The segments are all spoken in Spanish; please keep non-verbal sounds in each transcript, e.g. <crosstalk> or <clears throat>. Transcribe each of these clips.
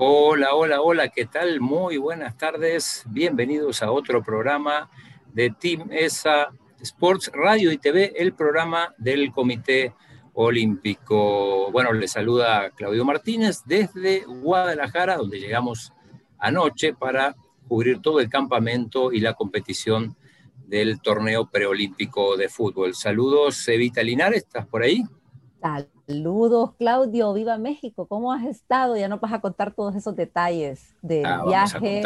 Hola, hola, hola, ¿qué tal? Muy buenas tardes. Bienvenidos a otro programa de Team ESA Sports Radio y TV, el programa del Comité Olímpico. Bueno, le saluda Claudio Martínez desde Guadalajara, donde llegamos anoche para cubrir todo el campamento y la competición del torneo preolímpico de fútbol. Saludos, Evita Linares, ¿estás por ahí? Saludos, Claudio, viva México, ¿cómo has estado? Ya nos vas a contar todos esos detalles del Ah, viaje,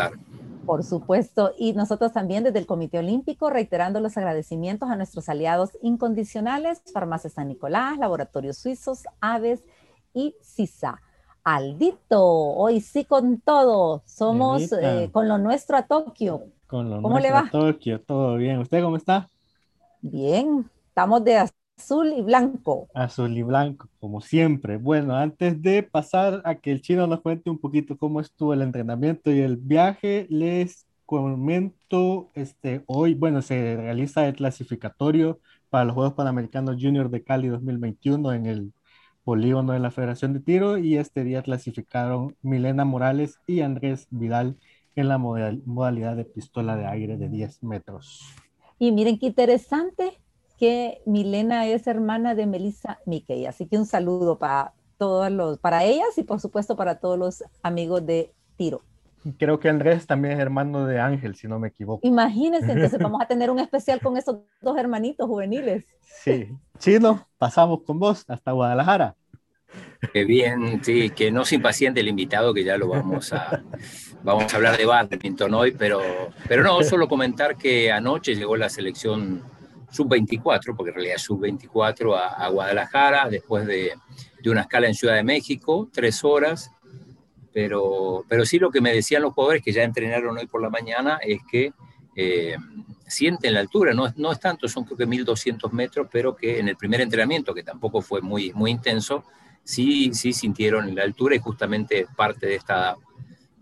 por supuesto, y nosotros también desde el Comité Olímpico, reiterando los agradecimientos a nuestros aliados incondicionales, Farmacia San Nicolás, Laboratorios Suizos, Aves y CISA. Aldito, hoy sí con todo, somos eh, con lo nuestro a Tokio. Con lo ¿Cómo le va? a Tokio, todo bien. ¿Usted cómo está? Bien, estamos de azul y blanco. Azul y blanco, como siempre. Bueno, antes de pasar a que el chino nos cuente un poquito cómo estuvo el entrenamiento y el viaje, les comento, este, hoy, bueno, se realiza el clasificatorio para los Juegos Panamericanos Junior de Cali 2021 en el polígono de la Federación de Tiro y este día clasificaron Milena Morales y Andrés Vidal en la modal- modalidad de pistola de aire de 10 metros. Y miren qué interesante que Milena es hermana de Melissa Mickey. Así que un saludo para todos los, para ellas y por supuesto para todos los amigos de Tiro. Creo que Andrés también es hermano de Ángel, si no me equivoco. Imagínense, entonces vamos a tener un <laughs> especial con esos dos hermanitos juveniles. Sí. Chino, pasamos con vos hasta Guadalajara. Qué bien, sí, que no se impaciente el invitado, que ya lo vamos a, vamos a hablar de badminton hoy, pero, pero no, solo comentar que anoche llegó la selección sub-24, porque en realidad es sub-24 a, a Guadalajara, después de, de una escala en Ciudad de México, tres horas, pero, pero sí lo que me decían los jugadores que ya entrenaron hoy por la mañana es que eh, sienten la altura, no, no es tanto, son creo que 1200 metros, pero que en el primer entrenamiento, que tampoco fue muy, muy intenso, sí, sí sintieron la altura y justamente parte de, esta,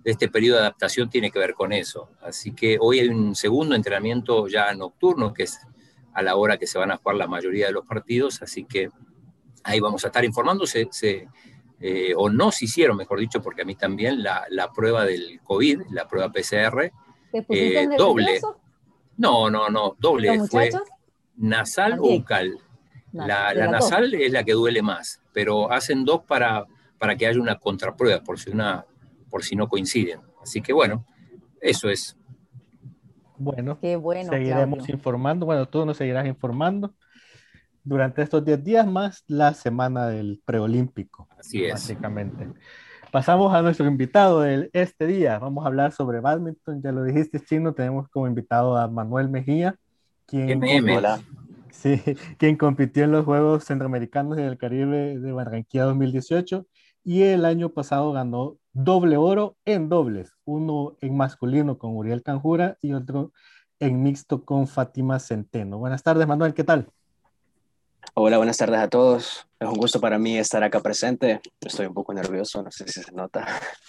de este periodo de adaptación tiene que ver con eso. Así que hoy hay un segundo entrenamiento ya nocturno, que es a la hora que se van a jugar la mayoría de los partidos, así que ahí vamos a estar informando, se, se, eh, o no se hicieron, mejor dicho, porque a mí también, la, la prueba del COVID, la prueba PCR, ¿Te pusiste Eh, doble. no, no, no, doble, fue nasal o bucal. No, La, la nasal es la que duele más, pero hacen dos para, para que haya una contraprueba, por si, una, por si no coinciden. Así que bueno, eso es. Bueno, Qué bueno, seguiremos Claudio. informando. Bueno, tú nos seguirás informando durante estos 10 días más la semana del preolímpico, Así es. básicamente. Pasamos a nuestro invitado de este día. Vamos a hablar sobre badminton. Ya lo dijiste, Chino. Tenemos como invitado a Manuel Mejía, quien. Hola. <laughs> Sí, quien compitió en los Juegos Centroamericanos y del Caribe de Barranquilla 2018 y el año pasado ganó doble oro en dobles, uno en masculino con Uriel Canjura y otro en mixto con Fátima Centeno. Buenas tardes, Manuel, ¿qué tal? Hola, buenas tardes a todos. Es un gusto para mí estar acá presente. Estoy un poco nervioso, no sé si se nota.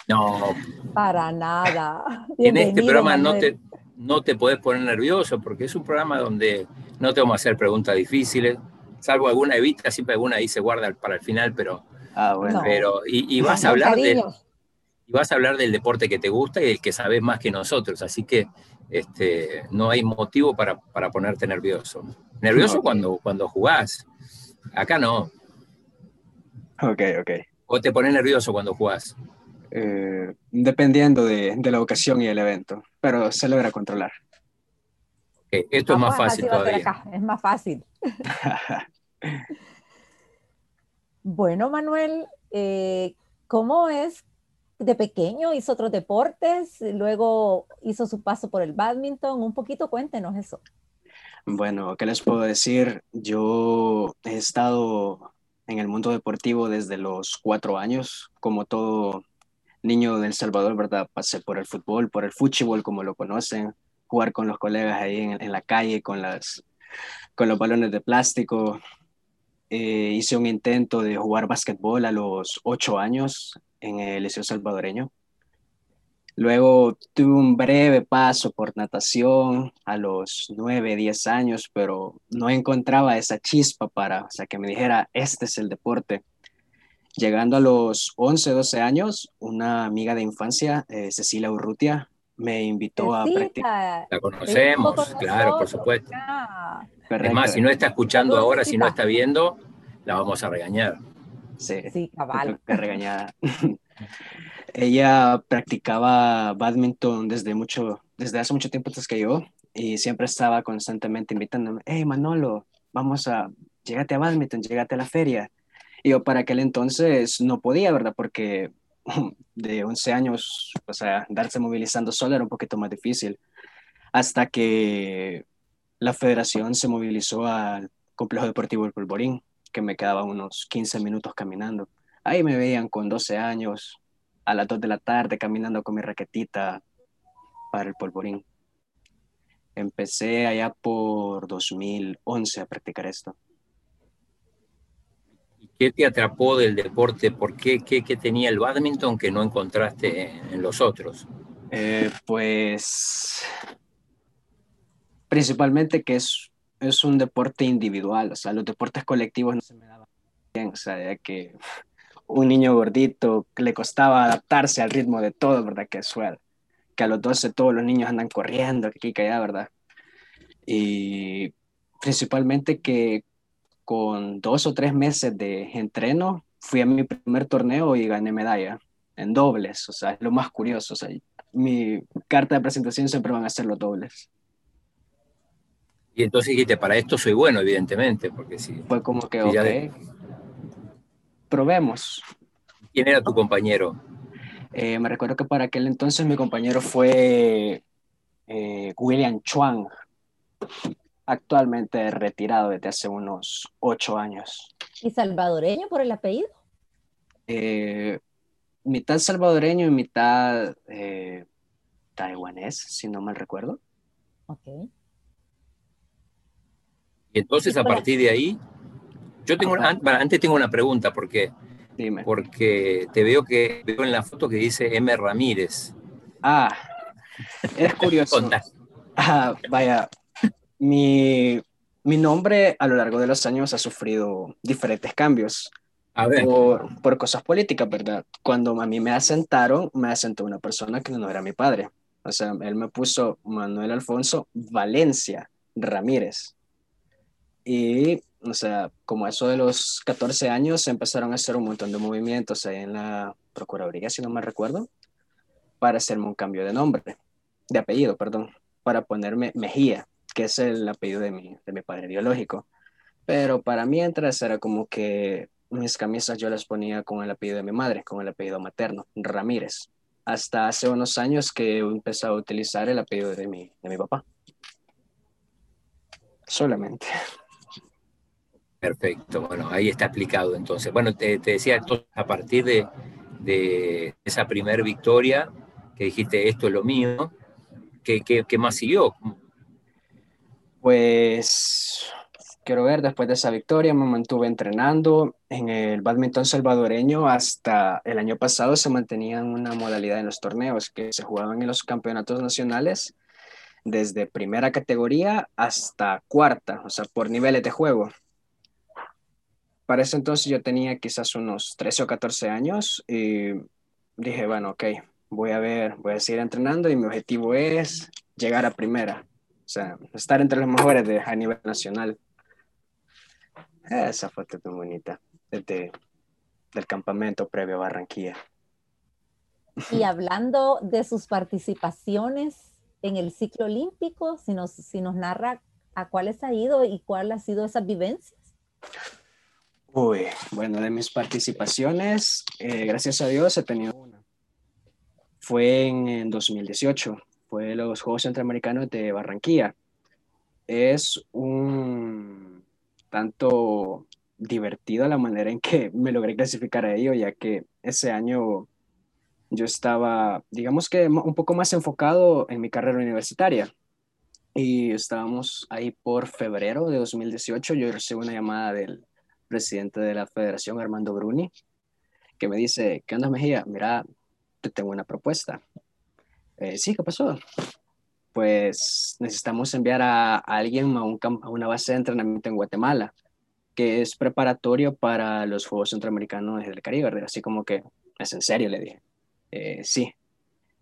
No, Para nada. en este programa no te, no te podés poner nervioso porque es un programa donde no te vamos a hacer preguntas difíciles, salvo alguna evita, siempre alguna ahí se guarda para el final, pero, Ah, bueno. No. pero y, y vas a hablar de, y vas a hablar del deporte que te gusta y del que sabes más que nosotros, así que este, no hay motivo para, para ponerte nervioso. Nervioso cuando, cuando jugás, acá no. Ok, ok. O te pones nervioso cuando jugás. Eh, dependiendo de, de la ocasión y el evento, pero se logra controlar. Esto es más fácil todavía. acá, Es más fácil. <laughs> Bueno, Manuel, eh, ¿cómo es? De pequeño hizo otros deportes, luego hizo su paso por el badminton. Un poquito cuéntenos eso. Bueno, ¿qué les puedo decir? Yo he estado en el mundo deportivo desde los cuatro años, como todo niño de El Salvador, ¿verdad? Pasé por el fútbol, por el fútbol, como lo conocen, jugar con los colegas ahí en, en la calle, con, las, con los balones de plástico. Eh, hice un intento de jugar básquetbol a los ocho años en el Liceo Salvadoreño. Luego tuve un breve paso por natación a los 9, 10 años, pero no encontraba esa chispa para, o sea, que me dijera, este es el deporte. Llegando a los 11, 12 años, una amiga de infancia, eh, Cecilia Urrutia, me invitó a practicar. La conocemos, claro, por supuesto. Es más, si no está escuchando ahora, si no está viendo, la vamos a regañar. Sí, sí cabal. regañada. <laughs> Ella practicaba badminton desde mucho, desde hace mucho tiempo antes que yo y siempre estaba constantemente invitándome, hey Manolo, vamos a, llégate a badminton, llégate a la feria. Y yo para aquel entonces no podía, ¿verdad? Porque <clears throat> de 11 años, o sea, darse movilizando solo era un poquito más difícil. Hasta que la federación se movilizó al complejo deportivo El Polvorín, que me quedaba unos 15 minutos caminando. Ahí me veían con 12 años, a las 2 de la tarde, caminando con mi raquetita para el Polvorín. Empecé allá por 2011 a practicar esto. ¿Qué te atrapó del deporte? ¿Por qué, qué, tenía el badminton que no encontraste en los otros? Eh, pues principalmente que es, es un deporte individual, o sea, los deportes colectivos no se me daban bien, o sea, que un niño gordito le costaba adaptarse al ritmo de todo, ¿verdad? Que suele que a los 12 todos los niños andan corriendo, que aquí, que allá, ¿verdad? Y principalmente que con dos o tres meses de entreno fui a mi primer torneo y gané medalla en dobles, o sea, es lo más curioso, o sea, mi carta de presentación siempre van a ser los dobles. Y entonces dijiste, para esto soy bueno, evidentemente, porque si... Fue como que, ok, probemos. ¿Quién era tu compañero? Eh, me recuerdo que para aquel entonces mi compañero fue eh, William Chuang, actualmente retirado desde hace unos ocho años. ¿Y salvadoreño por el apellido? Eh, mitad salvadoreño y mitad taiwanés, si no mal recuerdo. Ok. Y entonces a partir de ahí, yo tengo, antes tengo una pregunta, porque porque te veo que veo en la foto que dice M. Ramírez. Ah, es <laughs> curioso. ah, vaya, mi, mi, nombre a lo largo de los años ha sufrido diferentes cambios. A ver. Por, por, cosas políticas, ¿verdad? Cuando a mí me asentaron, me asentó una persona que no era mi padre. O sea, él me puso Manuel Alfonso Valencia Ramírez. Y o sea, como eso de los 14 años se empezaron a hacer un montón de movimientos ahí en la Procuraduría, si no me recuerdo, para hacerme un cambio de nombre, de apellido, perdón, para ponerme Mejía, que es el apellido de mi, de mi padre biológico. Pero para mientras era como que mis camisas yo las ponía con el apellido de mi madre, con el apellido materno, Ramírez. Hasta hace unos años que empecé a utilizar el apellido de mi, de mi papá. Solamente. Perfecto, bueno, ahí está explicado entonces. Bueno, te, decía, a partir de, esa primer victoria, que dijiste, esto es lo mío, ¿qué, qué, más siguió? Pues quiero ver, después de esa victoria me mantuve entrenando en el badminton salvadoreño hasta el año pasado se mantenía una modalidad en los torneos que se jugaban en los campeonatos nacionales desde primera categoría hasta cuarta, o sea, por niveles de juego. Para ese entonces yo tenía quizás unos 13 o 14 años y dije, bueno, ok, voy a ver, voy a seguir entrenando y mi objetivo es llegar a primera, sea, estar entre los mejores de, a nivel nacional. Esa foto muy bonita, desde del campamento previo a Barranquilla. Y hablando de sus participaciones en el ciclo olímpico, si nos, si nos narra a cuáles ha ido y cuál ha sido esas vivencias. Uy, bueno, de mis participaciones, eh, gracias a Dios he tenido una. Fue en, 2018, fue los Juegos Centroamericanos de Barranquilla. Es un tanto divertido la manera en que me logré clasificar a ello, ya que ese año yo estaba, digamos que un poco más enfocado en mi carrera universitaria. Y estábamos ahí por febrero de 2018, yo recibí una llamada del presidente de la federación, Armando Bruni, que me dice, ¿qué onda Mejía? Mira, te tengo una propuesta. Eh, sí, ¿qué pasó? Pues necesitamos enviar a, alguien a, un, a, una base de entrenamiento en Guatemala. que es preparatorio para los Juegos Centroamericanos del Caribe, ¿verdad? Así como que, es en serio, le dije. Eh, sí,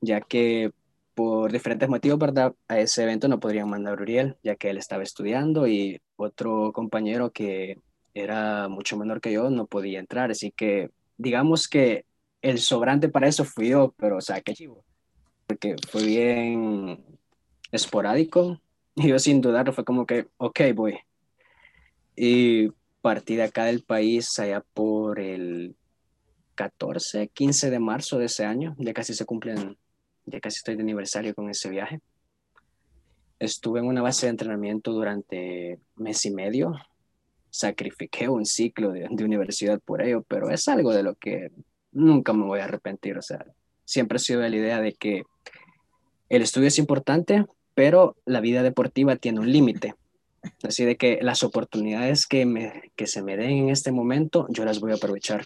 ya que por diferentes motivos, ¿verdad? A ese evento no podrían mandar a Uriel, ya que él estaba estudiando y otro compañero que era mucho menor que yo no podía entrar. Así que digamos que el sobrante para eso fui yo, pero o sea, qué chivo. Porque fue bien esporádico <laughs> y yo sin dudarlo fue como que, ok, voy. Y partí de acá del país allá por el 14, 15 de marzo de ese año, ya casi se cumplen, ya casi estoy de aniversario con ese viaje. Estuve en una base de entrenamiento durante mes y medio. Sacrifiqué un ciclo de, de universidad por ello, pero es algo de lo que nunca me voy a arrepentir. O sea, siempre he sido de la idea de que el estudio es importante, pero la vida deportiva tiene un límite. Así de que las oportunidades que, me, que se me den en este momento, yo las voy a aprovechar.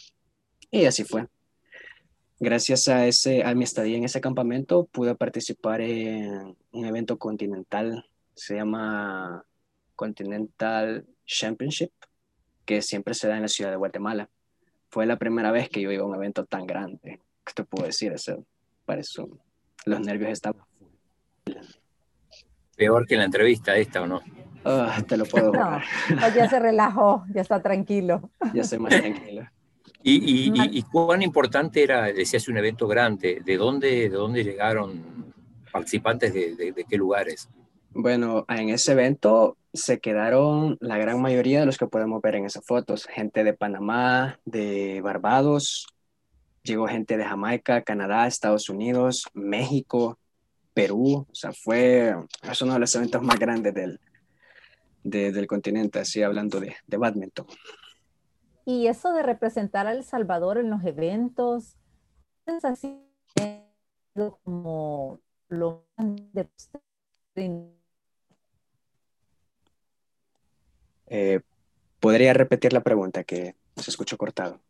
Y así fue. Gracias a, ese, a mi estadía en ese campamento, pude participar en un evento continental, se llama Continental Championship, que siempre se da en la ciudad de Guatemala. Fue la primera vez que yo iba a un evento tan grande. ¿Qué te puedo decir? Eso, para eso, los nervios estaban. Peor que la entrevista esta, ¿o no? Ah, te lo puedo <laughs> no, ya se relajó, ya está tranquilo. Ya soy más tranquilo. ¿Y, y, y, y cuán importante era, decías, un evento grande? ¿De dónde, de dónde llegaron participantes de, de, de, qué lugares? Bueno, en ese evento se quedaron la gran mayoría de los que podemos ver en esas fotos. Gente de Panamá, de Barbados, llegó gente de Jamaica, Canadá, Estados Unidos, México, Perú. O sea, fue es uno de los eventos más grandes del, de, del continente, así hablando de, de badminton. Y eso de representar a El Salvador en los eventos, es así como lo de eh, ¿Podría repetir la pregunta que se escuchó cortado?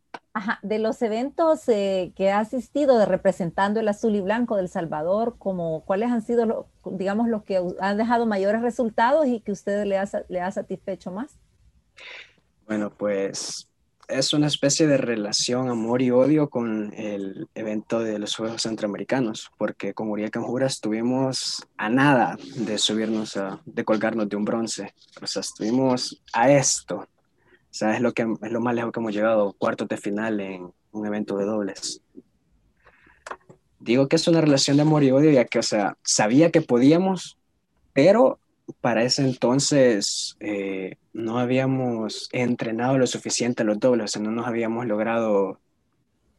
De los eventos eh, que ha asistido de representando el azul y blanco del Salvador, como cuáles han sido, lo, digamos, los que han dejado mayores resultados y que usted le ha, le ha satisfecho más? Bueno, pues es una especie de relación amor y odio con el evento de los Juegos Centroamericanos, porque con Uriel Canjura estuvimos a nada de subirnos, a, de colgarnos de un bronce. O sea, estuvimos a esto. O sea, es lo, que, es lo más lejos que hemos llegado, cuartos de final en un evento de dobles. Digo que es una relación de amor y odio, ya que, o sea, sabía que podíamos, pero para ese entonces eh, no habíamos entrenado lo suficiente los dobles, o sea, no nos habíamos logrado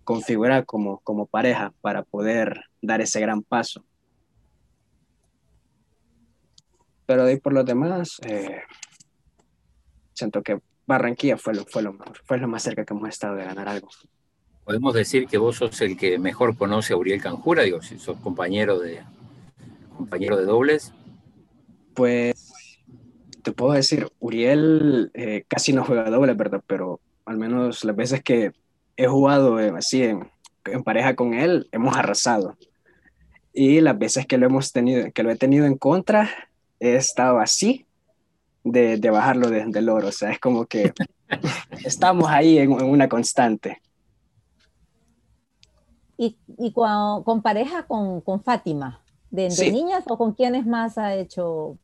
configurar como, como pareja para poder dar ese gran paso. Pero de ahí por los demás, eh, siento que Barranquilla fue lo, fue, lo, fue lo más cerca que hemos estado de ganar algo. Podemos decir que vos sos el que mejor conoce a Uriel Canjura, digo, si sos compañero de, compañero de dobles. Pues te puedo decir, Uriel eh, casi no juega doble, ¿verdad? Pero al menos las veces que he jugado eh, así en, en, pareja con él, hemos arrasado. Y las veces que lo hemos tenido, que lo he tenido en contra, he estado así de, de bajarlo desde de el oro. O sea, es como que estamos ahí en, en una constante. ¿Y, y con, con, pareja con, con Fátima? ¿De, de sí. niñas o con quiénes más ha hecho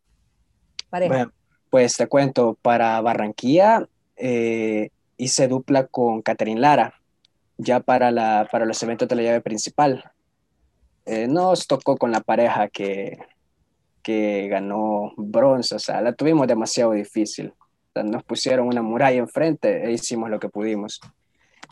pareja? Bueno, pues te cuento, para Barranquilla eh, hice dupla con Catherine Lara, ya para, la, para los eventos de la llave principal. Eh, nos tocó con la pareja que, que ganó bronce, o sea, la tuvimos demasiado difícil. Nos pusieron una muralla enfrente e hicimos lo que pudimos.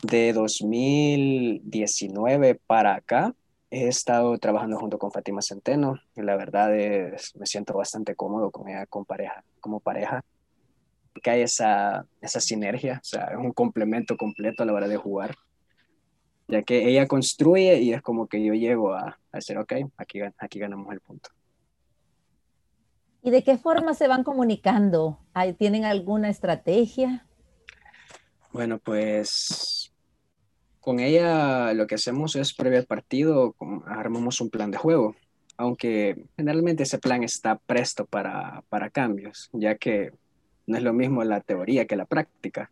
De 2019 para acá, he estado trabajando junto con Fátima Centeno y la verdad es, me siento bastante cómodo con ella con pareja, como pareja. Que hay esa, esa sinergia, o sea, es un complemento completo a la hora de jugar, ya que ella construye y es como que yo llego a, a decir, ok, aquí, aquí ganamos el punto. ¿Y de qué forma se van comunicando? ¿Tienen alguna estrategia? Bueno, pues con ella lo que hacemos es previo al partido, armamos un plan de juego, aunque generalmente ese plan está presto para, para cambios, ya que no es lo mismo la teoría que la práctica.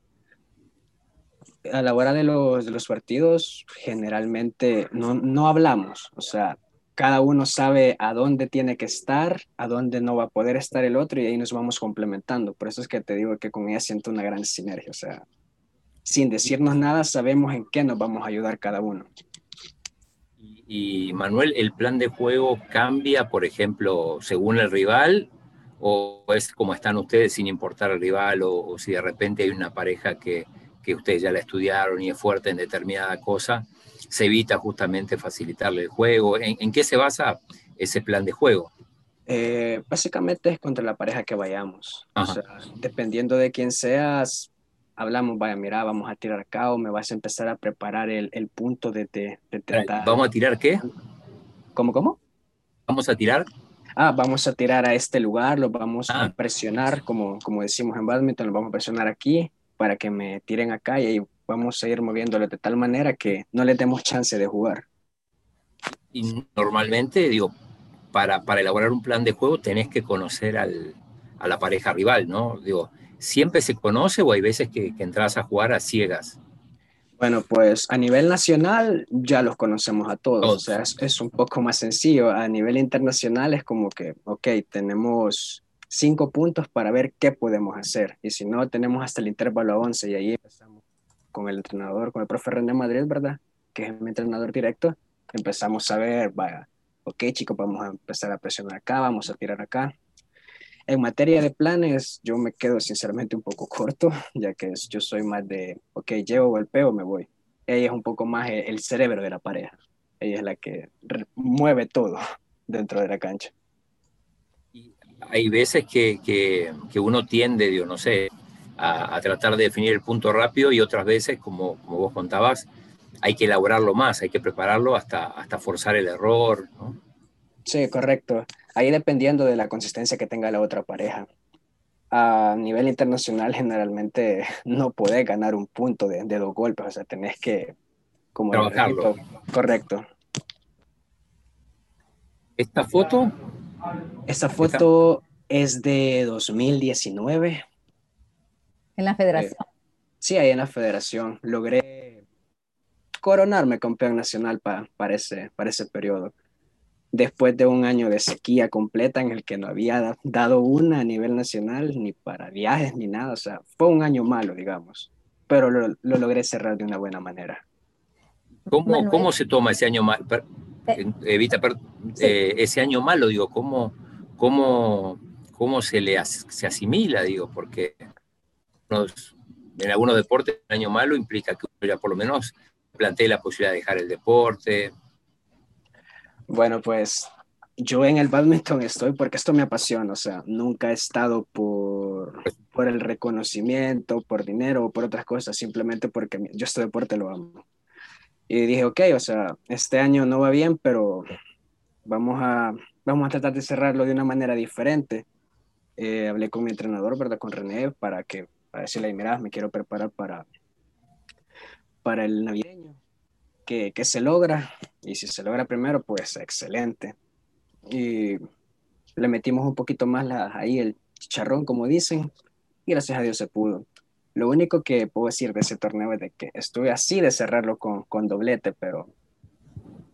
A la hora de los, de los partidos, generalmente no, no hablamos, o sea, cada uno sabe a dónde tiene que estar, a dónde no va a poder estar el otro y ahí nos vamos complementando. Por eso es que te digo que con ella siento una gran sinergia. O sea, sin decirnos nada, sabemos en qué nos vamos a ayudar cada uno. Y, Manuel, ¿el plan de juego cambia, por ejemplo, según el rival? ¿O es como están ustedes sin importar el rival? ¿O, si de repente hay una pareja que, que ustedes ya la estudiaron y es fuerte en determinada cosa? Se evita justamente facilitarle el juego. ¿En, qué se basa ese plan de juego? Eh, básicamente es contra la pareja que vayamos. dependiendo de quién seas, hablamos, vaya, mira, vamos a tirar acá o me vas a empezar a preparar el, el punto de, de, ¿Vamos a tirar qué? ¿Cómo, cómo? ¿Vamos a tirar? Ah, vamos a tirar a este lugar, lo vamos a ah. presionar, como, como decimos en badminton, lo vamos a presionar aquí para que me tiren acá y ahí vamos a ir moviéndolo de tal manera que no le demos chance de jugar. Y normalmente, digo, para, para elaborar un plan de juego tenés que conocer al, a la pareja rival, ¿no? Digo, ¿siempre se conoce o hay veces que, que entras a jugar a ciegas? Bueno, pues a nivel nacional ya los conocemos a todos, o sea, es, es, un poco más sencillo. A nivel internacional es como que, ok, tenemos cinco puntos para ver qué podemos hacer. Y si no, tenemos hasta el intervalo a 11 y ahí empezamos con el entrenador, con el profe René Madrid, ¿verdad? Que es mi entrenador directo. Empezamos a ver, vaya, ok chicos, vamos a empezar a presionar acá, vamos a tirar acá. En materia de planes, yo me quedo sinceramente un poco <laughs> corto, ya que yo soy más de, ok, llevo golpeo, me voy. Ella es un poco más el cerebro de la pareja. Ella es la que mueve todo <laughs> dentro de la cancha hay veces que, que, uno tiende, digo, no sé, a, tratar de definir el punto rápido y otras veces, como, como vos contabas, hay que elaborarlo más, hay que prepararlo hasta, hasta forzar el error. ¿no? Sí, correcto. Ahí dependiendo de la consistencia que tenga la otra pareja. A nivel internacional generalmente <laughs> no podés ganar un punto de, de dos golpes, o sea, tenés que... Como Trabajarlo. correcto. Esta foto esta foto es de 2019. En la federación. Eh, sí, ahí en la federación. Logré coronarme campeón nacional para, ese, para ese periodo. Después de un año de sequía completa en el que no había dado una a nivel nacional, ni para viajes, ni nada. O sea, fue un año malo, digamos. Pero lo, logré cerrar de una buena manera. ¿Cómo, ¿Cómo, se toma ese año malo? evita eh, ese año malo, digo, ¿cómo, cómo, cómo se le se asimila, digo, porque en algunos deportes un año malo implica que uno ya por lo menos plantee la posibilidad de dejar el deporte. Bueno, pues yo en el badminton estoy porque esto me apasiona, o sea, nunca he estado por, por el reconocimiento, por dinero o por otras cosas, simplemente porque yo este deporte lo amo. Y dije, ok, o sea, este año no va bien, pero vamos a, vamos a tratar de cerrarlo de una manera diferente. Eh, hablé con mi entrenador, ¿verdad? Con René, para que, para decirle, mira, me quiero preparar para, para el navideño. Que, que se logra, y si se logra primero, pues excelente. Y le metimos un poquito más la, ahí el chicharrón, como dicen, y gracias a Dios se pudo. Lo único que puedo decir de ese torneo es de que estuve así de cerrarlo con, con doblete, pero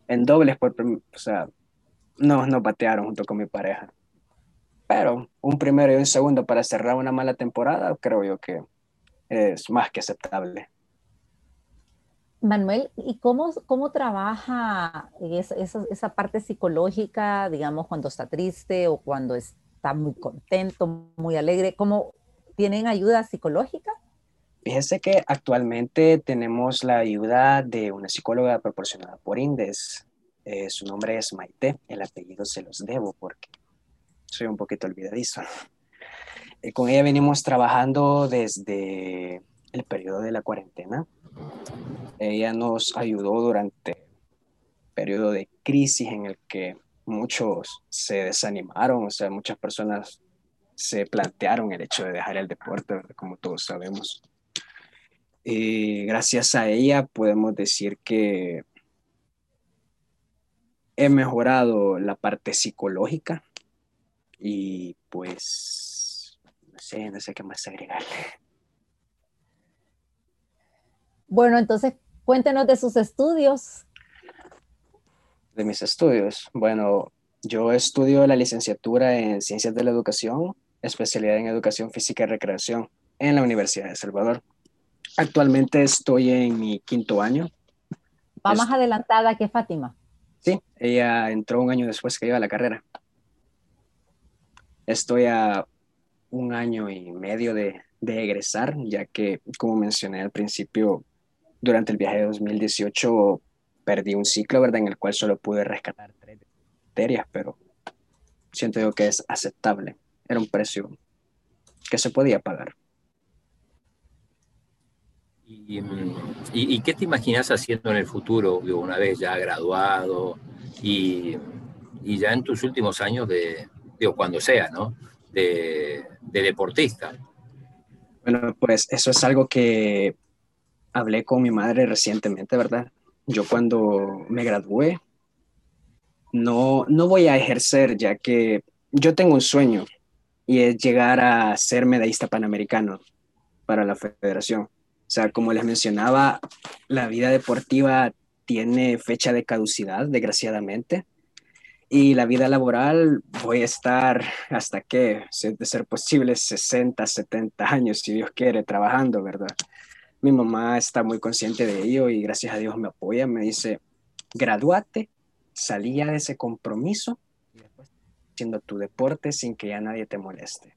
en dobles, por, o sea, no nos batearon junto con mi pareja. Pero un primero y un segundo para cerrar una mala temporada, creo yo que es más que aceptable. Manuel, ¿y cómo, cómo trabaja esa, esa, esa, parte psicológica, digamos, cuando está triste o cuando está muy contento, muy alegre? ¿Cómo tienen ayuda psicológica? Fíjese que actualmente tenemos la ayuda de una psicóloga proporcionada por Indes. Eh, su nombre es Maite, el apellido se los debo porque soy un poquito olvidadizo. Eh, con ella venimos trabajando desde el periodo de la cuarentena. Ella nos ayudó durante el periodo de crisis en el que muchos se desanimaron, o sea, muchas personas se plantearon el hecho de dejar el deporte, como todos sabemos. Y gracias a ella podemos decir que he mejorado la parte psicológica y pues no sé, no sé qué más agregarle. Bueno, entonces cuéntenos de sus estudios. De mis estudios. Bueno, yo estudio la licenciatura en Ciencias de la Educación, especialidad en Educación Física y Recreación en la Universidad de Salvador. Actualmente estoy en mi quinto año. ¿Va más adelantada que Fátima? Sí, ella entró un año después que iba a la carrera. Estoy a un año y medio de, de egresar, ya que, como mencioné al principio, durante el viaje de 2018 perdí un ciclo, ¿verdad? En el cual solo pude rescatar tres materias, pero siento yo que es aceptable. Era un precio que se podía pagar. ¿Y, y, qué te imaginas haciendo en el futuro, una vez ya graduado y, y, ya en tus últimos años de, digo, cuando sea, ¿no? De, de deportista. Bueno, pues eso es algo que hablé con mi madre recientemente, ¿verdad? Yo cuando me gradué, no, no voy a ejercer, ya que yo tengo un sueño y es llegar a ser medallista panamericano para la federación. O sea, como les mencionaba, la vida deportiva tiene fecha de caducidad, desgraciadamente. Y la vida laboral voy a estar hasta que, de ser posible, 60, 70 años, si Dios quiere, trabajando, ¿verdad? Mi mamá está muy consciente de ello y gracias a Dios me apoya, me dice, gradúate, salía de ese compromiso y después haciendo tu deporte sin que ya nadie te moleste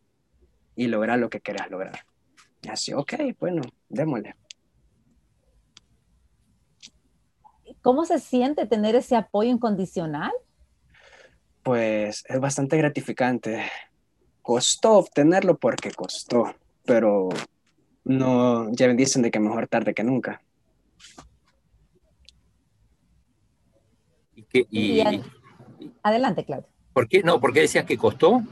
y lograr lo que quieras lograr. Y así, ok, bueno, démosle. ¿Cómo se siente tener ese apoyo incondicional? Pues es bastante gratificante. Costó obtenerlo porque costó, pero no, ya dicen de que mejor tarde que nunca. ¿Y adelante, Claudio. ¿Por qué, no, ¿Por qué decías que costó?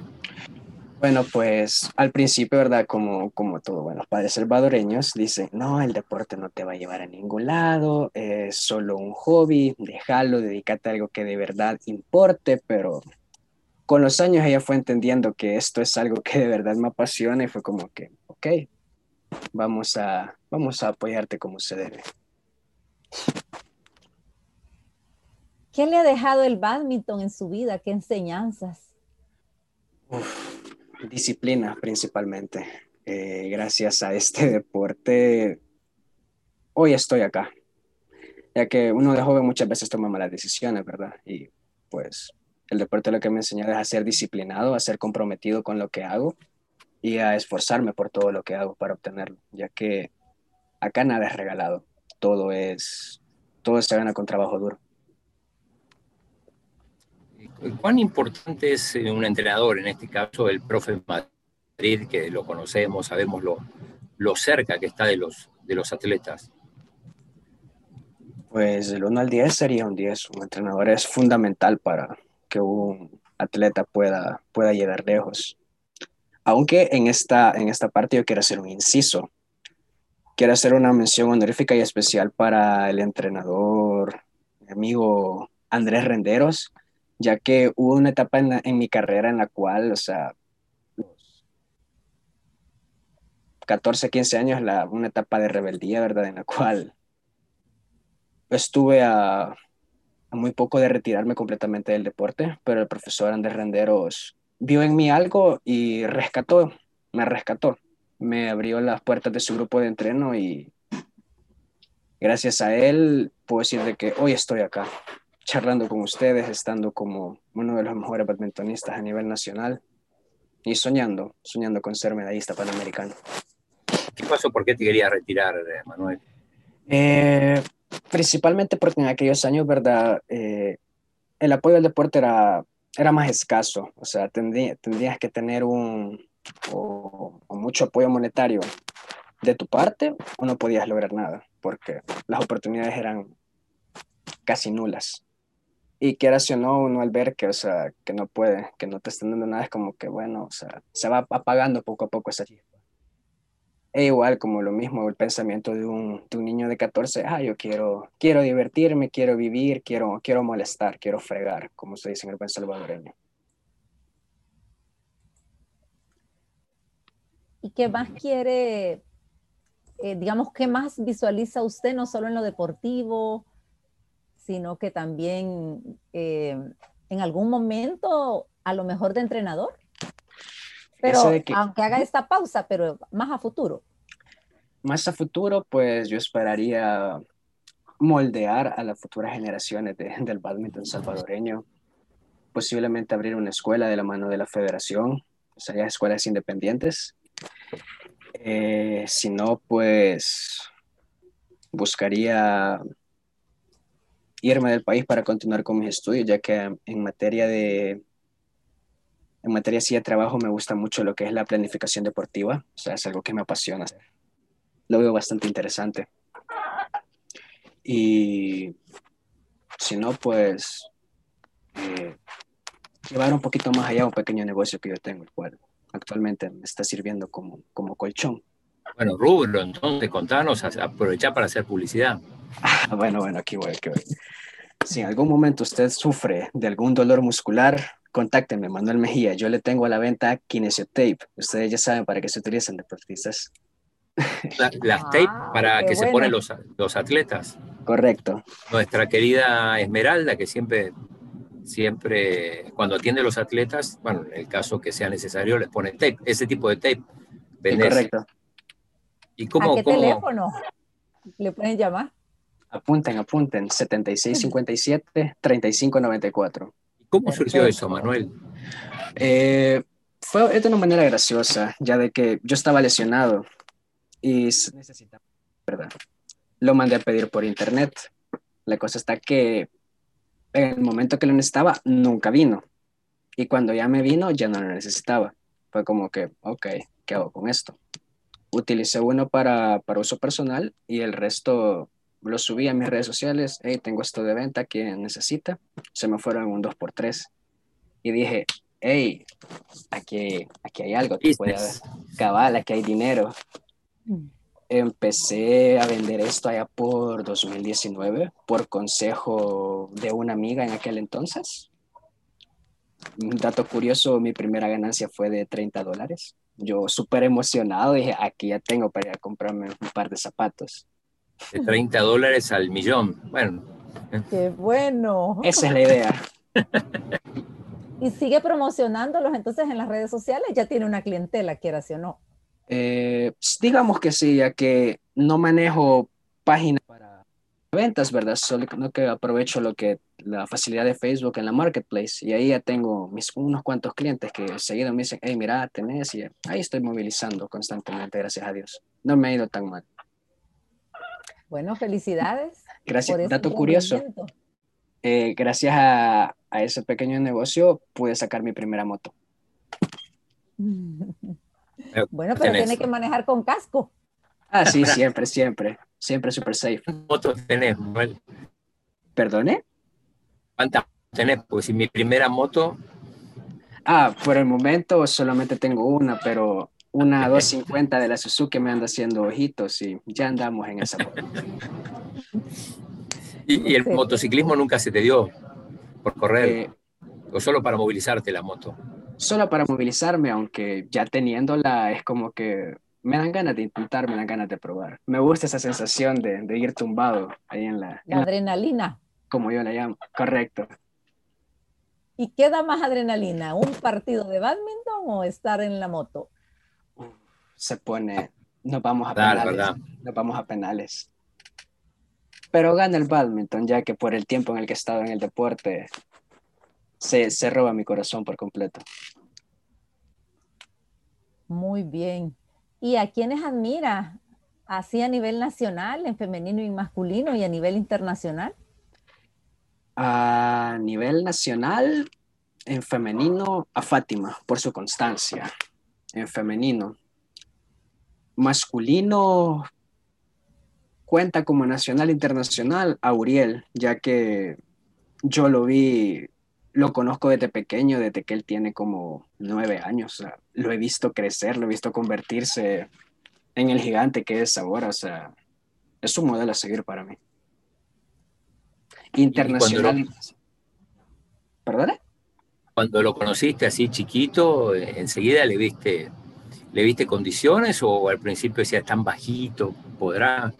Bueno, pues al principio, ¿verdad? Como, como todo, bueno, los padres salvadoreños dicen, no, el deporte no te va a llevar a ningún lado, es solo un hobby, déjalo, dedícate a algo que de verdad importe, pero con los años ella fue entendiendo que esto es algo que de verdad me apasiona y fue como que, ok, vamos a, vamos a apoyarte como se debe. ¿Qué le ha dejado el badminton en su vida? ¿Qué enseñanzas? Disciplina principalmente. Eh, gracias a este <laughs> deporte, hoy estoy acá. Ya que uno de joven muchas veces toma malas decisiones, ¿verdad? Y pues el deporte lo que me enseñó es a ser disciplinado, a ser comprometido con lo que hago y a esforzarme por todo lo que hago para obtenerlo, ya que acá nada es regalado, todo es, todo se gana con trabajo duro. ¿Cuán importante es eh, un entrenador, en este caso el profe Madrid, que lo conocemos, sabemos lo, lo cerca que está de los, de los atletas? Pues del 1 al 10 sería un 10. Un entrenador es fundamental para que un atleta pueda, pueda llegar lejos. Aunque en esta, en esta parte yo quiero hacer un inciso. Quiero hacer una mención honorífica y especial para el entrenador, mi amigo Andrés Renderos, ya que hubo una etapa en, mi carrera en la cual, o sea, 14, 15 años, la, una etapa de rebeldía, ¿verdad? En la cual estuve a, a, muy poco de retirarme completamente del deporte, pero el profesor Andrés Renderos vio en mí algo y rescató, me rescató, me abrió las puertas de su grupo de entreno y gracias a él puedo decir de que hoy estoy acá charlando con ustedes, estando como uno de los mejores badmintonistas a nivel nacional y soñando, soñando con ser medallista panamericano. ¿Qué pasó? ¿Por qué te querías retirar, eh, Manuel? Eh, principalmente porque en aquellos años, ¿verdad? Eh, el apoyo al deporte era era más escaso, o sea, tendrías que tener un o, mucho apoyo monetario de tu parte o no podías lograr nada, porque las oportunidades eran casi nulas. Y quieras o no, uno al ver que, o sea, que no puede, que no te están dando nada, es como que, bueno, o sea, se va apagando poco a poco esa chispa. E igual como lo mismo el pensamiento de un, de un, niño de 14, ah, yo quiero, quiero divertirme, quiero vivir, quiero, quiero molestar, quiero fregar, como se dice en el buen salvadoreño. ¿Y qué más quiere, eh, digamos, qué más visualiza usted, no solo en lo deportivo, sino que también eh, en algún momento, a lo mejor de entrenador? Pero aunque haga esta pausa, pero más a futuro. Más a futuro, pues yo esperaría moldear a las futuras generaciones del badminton salvadoreño, posiblemente abrir una escuela de la mano de la federación, o sea, escuelas independientes. Eh, si no, pues buscaría irme del país para continuar con mis estudios, ya que en materia de en materia de trabajo me gusta mucho lo que es la planificación deportiva, o sea, es algo que me apasiona. Lo veo bastante interesante. Y si no, pues eh, llevar un poquito más allá un pequeño negocio que yo tengo, el cual actualmente me está sirviendo como, como colchón. Bueno, Rubro, entonces contanos, aprovechar para hacer publicidad. Ah, <laughs> bueno, bueno, aquí voy, aquí voy. Si en algún momento usted sufre de algún dolor muscular, contáctenme, Manuel Mejía. Yo le tengo a la venta Kinesiotape. Ustedes ya saben para qué se utilizan deportistas. las <laughs> tape ah, para que se ponen los, los atletas. Correcto. Nuestra querida Esmeralda, que siempre, siempre, cuando atiende a los atletas, bueno, en el caso que sea necesario, les pone tape, ese tipo de tape. correcto. ¿Y cómo, ¿A qué teléfono le pueden llamar? Apunten, apunten, 7657-3594. ¿Cómo surgió eso, Manuel? Eh, fue de una manera graciosa, ya de que yo estaba lesionado y necesitaba, ¿verdad? Lo mandé a pedir por internet. La cosa está que en el momento que lo necesitaba, nunca vino. Y cuando ya me vino, ya no lo necesitaba. Fue como que, ok, ¿qué hago con esto? Utilicé uno para, para uso personal y el resto lo subí a mis redes sociales. Hey, tengo esto de venta, ¿quién necesita? Se me fueron un 2x3. Y dije, hey, aquí, aquí hay algo, que puede haber. cabal, aquí hay dinero. Mm empecé a vender esto allá por 2019 por consejo de una amiga en aquel entonces. Un dato curioso, mi primera ganancia fue de 30 dólares. Yo súper emocionado dije, aquí ya tengo para ir a comprarme un par de zapatos. De 30 dólares al millón. Bueno. Qué bueno. Esa es la idea. <laughs> y sigue promocionándolos entonces en las redes sociales, ya tiene una clientela, quieras o no. Eh, digamos que sí, ya que no manejo páginas para ventas, ¿verdad? Solo que aprovecho lo que la facilidad de Facebook en la marketplace y ahí ya tengo mis unos cuantos clientes que seguido me dicen, hey, mira, tenés y ahí estoy movilizando constantemente, gracias a Dios. No me ha ido tan mal. Bueno, felicidades. Gracias. Dato curioso. Eh, gracias a, a ese pequeño negocio pude sacar mi primera moto. <laughs> Bueno, pero tiene que manejar con casco. Ah, sí, siempre, siempre. Siempre super safe. ¿Cuántas motos tenés, Manuel? ¿Perdone? ¿Cuántas tenés? Pues si mi primera moto. Ah, por el momento solamente tengo una, pero una <laughs> 250 de la Suzuki me anda haciendo ojitos y ya andamos en esa moto. ¿Y, el motociclismo nunca se te dio por correr? Eh, ¿O solo para movilizarte la moto? solo para movilizarme, aunque ya teniéndola es como que me dan ganas de intentar, me dan ganas de probar. Me gusta esa sensación de, de ir tumbado ahí en la, adrenalina. como yo la llamo, correcto. ¿Y qué da más adrenalina? ¿Un partido de badminton o estar en la moto? Se pone, nos vamos a penales. Nos vamos a penales. Pero gana el badminton, ya que por el tiempo en el que he estado en el deporte, se, roba mi corazón por completo. Muy bien. ¿Y a quiénes admira? Así a nivel nacional, en femenino y masculino, y a nivel internacional. A nivel nacional, en femenino, a Fátima, por su constancia. En femenino. Masculino, cuenta como nacional internacional a Uriel, ya que yo lo vi lo conozco desde pequeño, desde que él tiene como nueve años. O sea, lo he visto crecer, lo he visto convertirse en el gigante que es ahora. O sea, es un modelo a seguir para mí. Internacional. ¿Perdón? Cuando lo conociste así chiquito, enseguida le viste ¿Le viste condiciones o al principio decía tan bajito, podrá?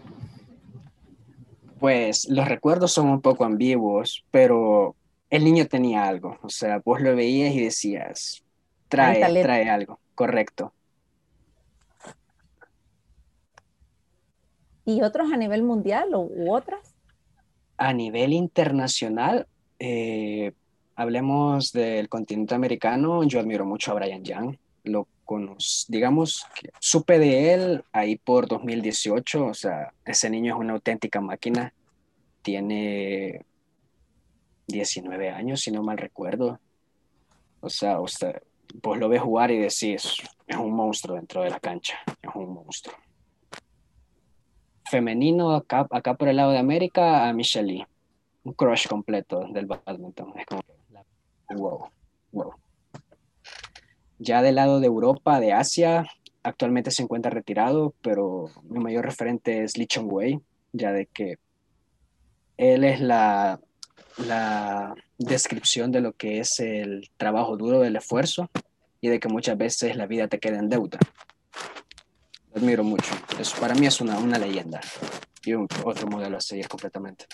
Pues los recuerdos son un poco ambiguos, pero el niño tenía algo, o sea, vos lo veías y decías, trae, trae algo, correcto. ¿Y otros a nivel mundial o, u otras? A nivel internacional, eh, hablemos del continente americano, yo admiro mucho a Brian Young, lo conozco, digamos, supe de él ahí por 2018, o sea, ese niño es una auténtica máquina, tiene 19 años, si no mal recuerdo. O sea, usted, vos lo ves jugar y decís, es un monstruo dentro de la cancha, es un monstruo. Femenino, acá, acá por el lado de América, a Michelle Lee. Un crush completo del badminton. Es wow, wow. Ya del lado de Europa, de Asia, actualmente se encuentra retirado, pero mi mayor referente es Lee Chong Wei, ya de que él es la la descripción de lo que es el trabajo duro del esfuerzo y de que muchas veces la vida te queda en deuda. Lo admiro mucho. Eso para mí es una, una leyenda y un, otro modelo a seguir completamente.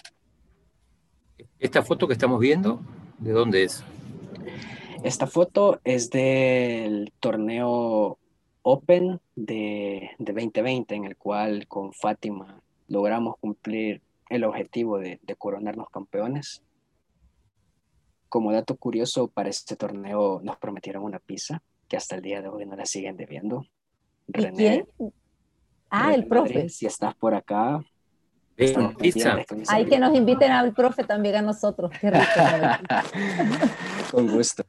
¿Esta foto que estamos viendo, de dónde es? Esta foto es del torneo Open de, de 2020, en el cual con Fátima logramos cumplir el objetivo de, de coronarnos campeones como dato curioso, para este torneo nos prometieron una pizza que hasta el día de hoy no la siguen debiendo. quién? Ah, el profe. si estás por acá. pizza. Hay que nos inviten al profe también a nosotros. Qué rico. <laughs> Con gusto.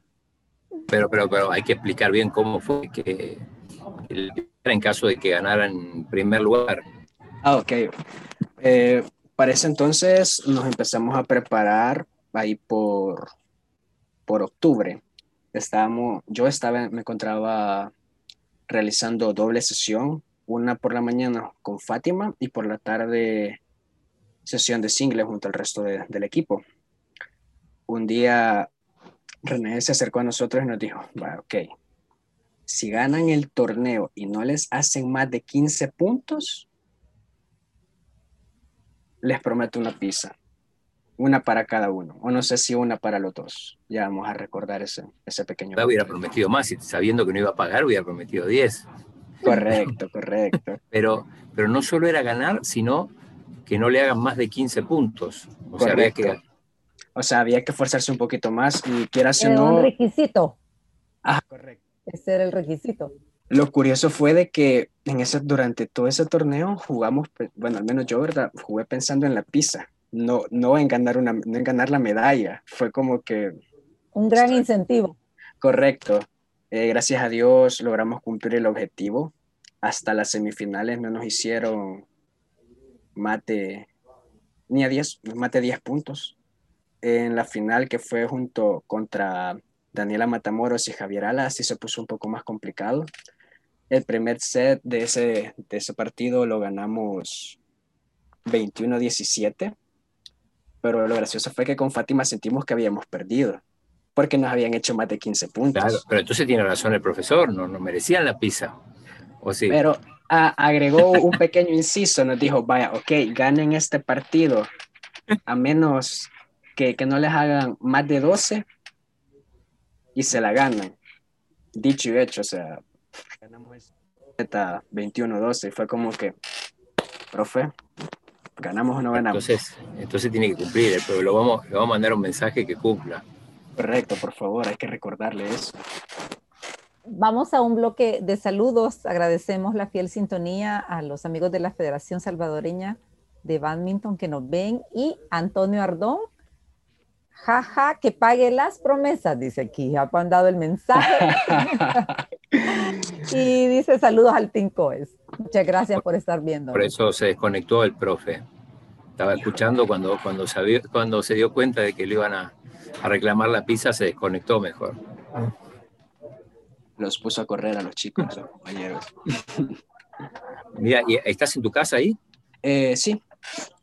Pero, pero, pero hay que explicar bien cómo fue que en caso de que ganaran en primer lugar. Ah, ok. Eh, para ese entonces nos empezamos a preparar ahí por por octubre, estábamos, yo estaba, me encontraba realizando doble sesión, una por la mañana con Fátima y por la tarde sesión de single junto al resto del equipo. Un día René se acercó a nosotros y nos dijo, ok, si ganan el torneo y no les hacen más de 15 puntos, les prometo una pizza una para cada uno, o no sé si una para los dos. Ya vamos a recordar ese, ese pequeño. Yo hubiera prometido más, sabiendo que no iba a pagar, hubiera prometido 10. Correcto, <laughs> correcto. Pero, pero no solo era ganar, sino que no le hagan más de 15 puntos. O sea, había que... O sea, había que esforzarse un poquito más y quieras o no... un requisito. Ah, correcto. Ese era el requisito. Lo curioso fue de que en ese, durante todo ese torneo jugamos, bueno, al menos yo, ¿verdad? Jugué pensando en la pizza no, no, en ganar una, no en ganar la medalla, fue como que... Un gran incentivo. Correcto. Eh, gracias a Dios logramos cumplir el objetivo. Hasta las semifinales no nos hicieron mate ni a 10, mate 10 puntos. En la final que fue junto contra Daniela Matamoros y Javier Alas, sí se puso un poco más complicado. El primer set de ese, de ese partido lo ganamos 21-17 pero lo gracioso fue que con Fátima sentimos que habíamos perdido, porque nos habían hecho más de 15 puntos. Claro, pero entonces tiene razón el profesor, no nos merecían la pizza. ¿O sí? Pero agregó un pequeño inciso, nos dijo, vaya, ok, ganen este partido, a menos que, que no les hagan más de 12 y se la ganan. Dicho y hecho, o sea, ganamos 21-12 y fue como que, profe, ¿Ganamos o no ganamos? Entonces, entonces tiene que cumplir, pero lo vamos, le vamos a mandar un mensaje que cumpla. Correcto, por favor, hay que recordarle eso. Vamos a un bloque de saludos. Agradecemos la fiel sintonía a los amigos de la Federación Salvadoreña de Badminton que nos ven y Antonio Ardón. Jaja, que pague las promesas, dice aquí. Ha mandado el mensaje. <laughs> y dice saludos al Tincoes. Muchas gracias por estar viendo. Por eso se desconectó el profe. Estaba escuchando cuando, cuando, cuando se dio cuenta de que le iban a, reclamar la pizza, se desconectó mejor. Los puso a correr a los chicos, los compañeros. Mira, ¿y ¿estás en tu casa ahí? Eh, sí.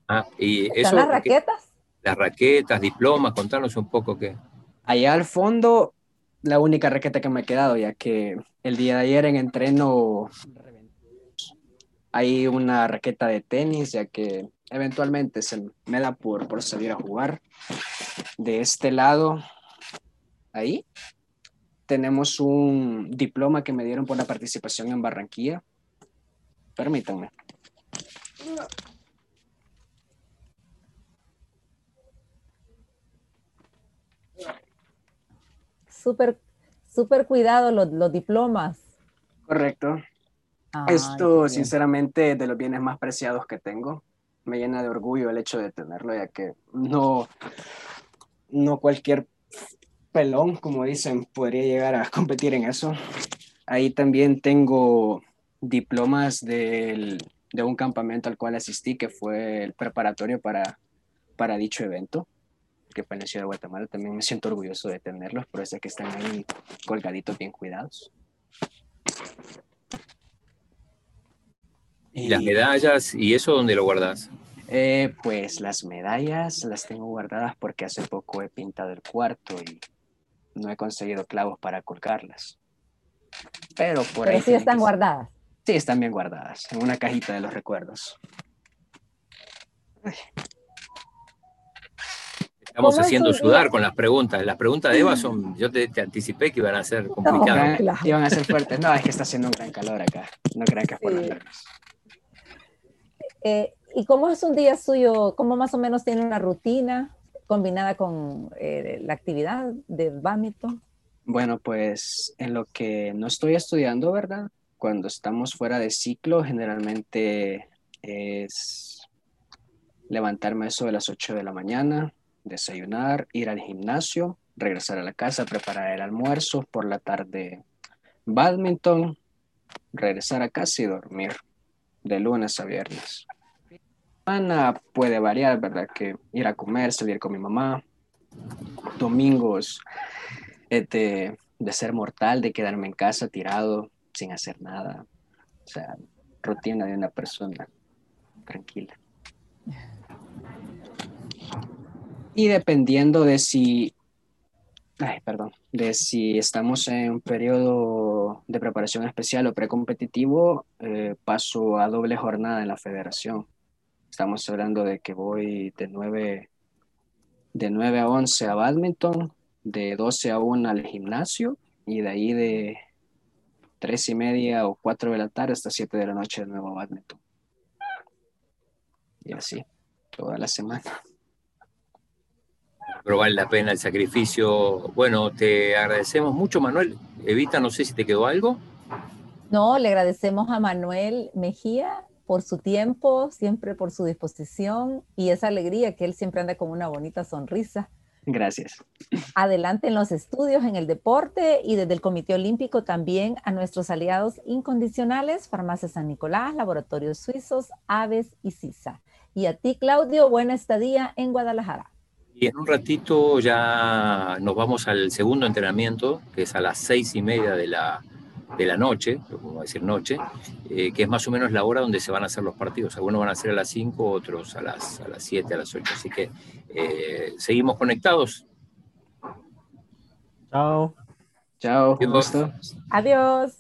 Ah, y eso, ¿Están las raquetas? Las raquetas, diplomas, contanos un poco qué. Allá al fondo la única raqueta que me ha quedado, ya que el día de ayer en entreno hay una raqueta de tenis, ya que eventualmente se me da por, por salir a jugar. De este lado, ahí, tenemos un diploma que me dieron por la participación en Barranquilla. Permítanme. Súper, súper cuidado los, los diplomas. Correcto. Esto, sinceramente, de los bienes más preciados que tengo. Me llena de orgullo el hecho de tenerlo, ya que no, no cualquier pelón, como dicen, podría llegar a competir en eso. Ahí también tengo diplomas del, de un campamento al cual asistí, que fue el preparatorio para, para dicho evento, que fue en la ciudad de Guatemala. También me siento orgulloso de tenerlos, por eso que están ahí colgaditos, bien cuidados. ¿Y las medallas y eso dónde lo guardas? Eh, pues las medallas las tengo guardadas porque hace poco he pintado el cuarto y no he conseguido clavos para colgarlas. Pero por Pero sí están guardadas. Sí, están bien guardadas en una cajita de los recuerdos. Estamos haciendo sudar con las preguntas. Las preguntas de Eva son, yo te, anticipé que iban a ser complicadas. Iban a ser fuertes. No, es que está haciendo un gran calor acá. No crean que es por sí. Eh, ¿Y cómo es un día suyo? ¿Cómo más o menos tiene una rutina combinada con eh, la actividad de badminton? Bueno, pues en lo que no estoy estudiando, ¿verdad? Cuando estamos fuera de ciclo, generalmente es levantarme eso de las 8 de la mañana, desayunar, ir al gimnasio, regresar a la casa, preparar el almuerzo, por la tarde badminton, regresar a casa y dormir de lunes a viernes. Semana puede variar, ¿verdad? Que ir a comer, salir con mi mamá. Domingos este, de ser mortal, de quedarme en casa tirado sin hacer nada. O sea, rutina de una persona tranquila. Y dependiendo de si ay, perdón, de si estamos en un periodo de preparación especial o precompetitivo, eh, paso a doble jornada en la federación. Estamos hablando de que voy de 9, de 9 a 11 a badminton, de 12 a 1 al gimnasio y de ahí de 3 y media o 4 de la tarde hasta 7 de la noche de nuevo a badminton. Y así, toda la semana pero vale la pena el sacrificio. Bueno, te agradecemos mucho, Manuel. Evita, no sé si te quedó algo. No, le agradecemos a Manuel Mejía por su tiempo, siempre por su disposición y esa alegría que él siempre anda con una bonita sonrisa. Gracias. Adelante en los estudios, en el deporte y desde el Comité Olímpico también a nuestros aliados incondicionales, Farmacia San Nicolás, Laboratorios Suizos, Aves y CISA. Y a ti, Claudio, buena estadía en Guadalajara. Y en un ratito ya nos vamos al segundo entrenamiento, que es a las seis y media de la, de la noche, como decir noche, eh, que es más o menos la hora donde se van a hacer los partidos. Algunos van a ser a las 5, otros a las, a las 7, a las 8. Así que eh, seguimos conectados. Chao. Chao. Adiós.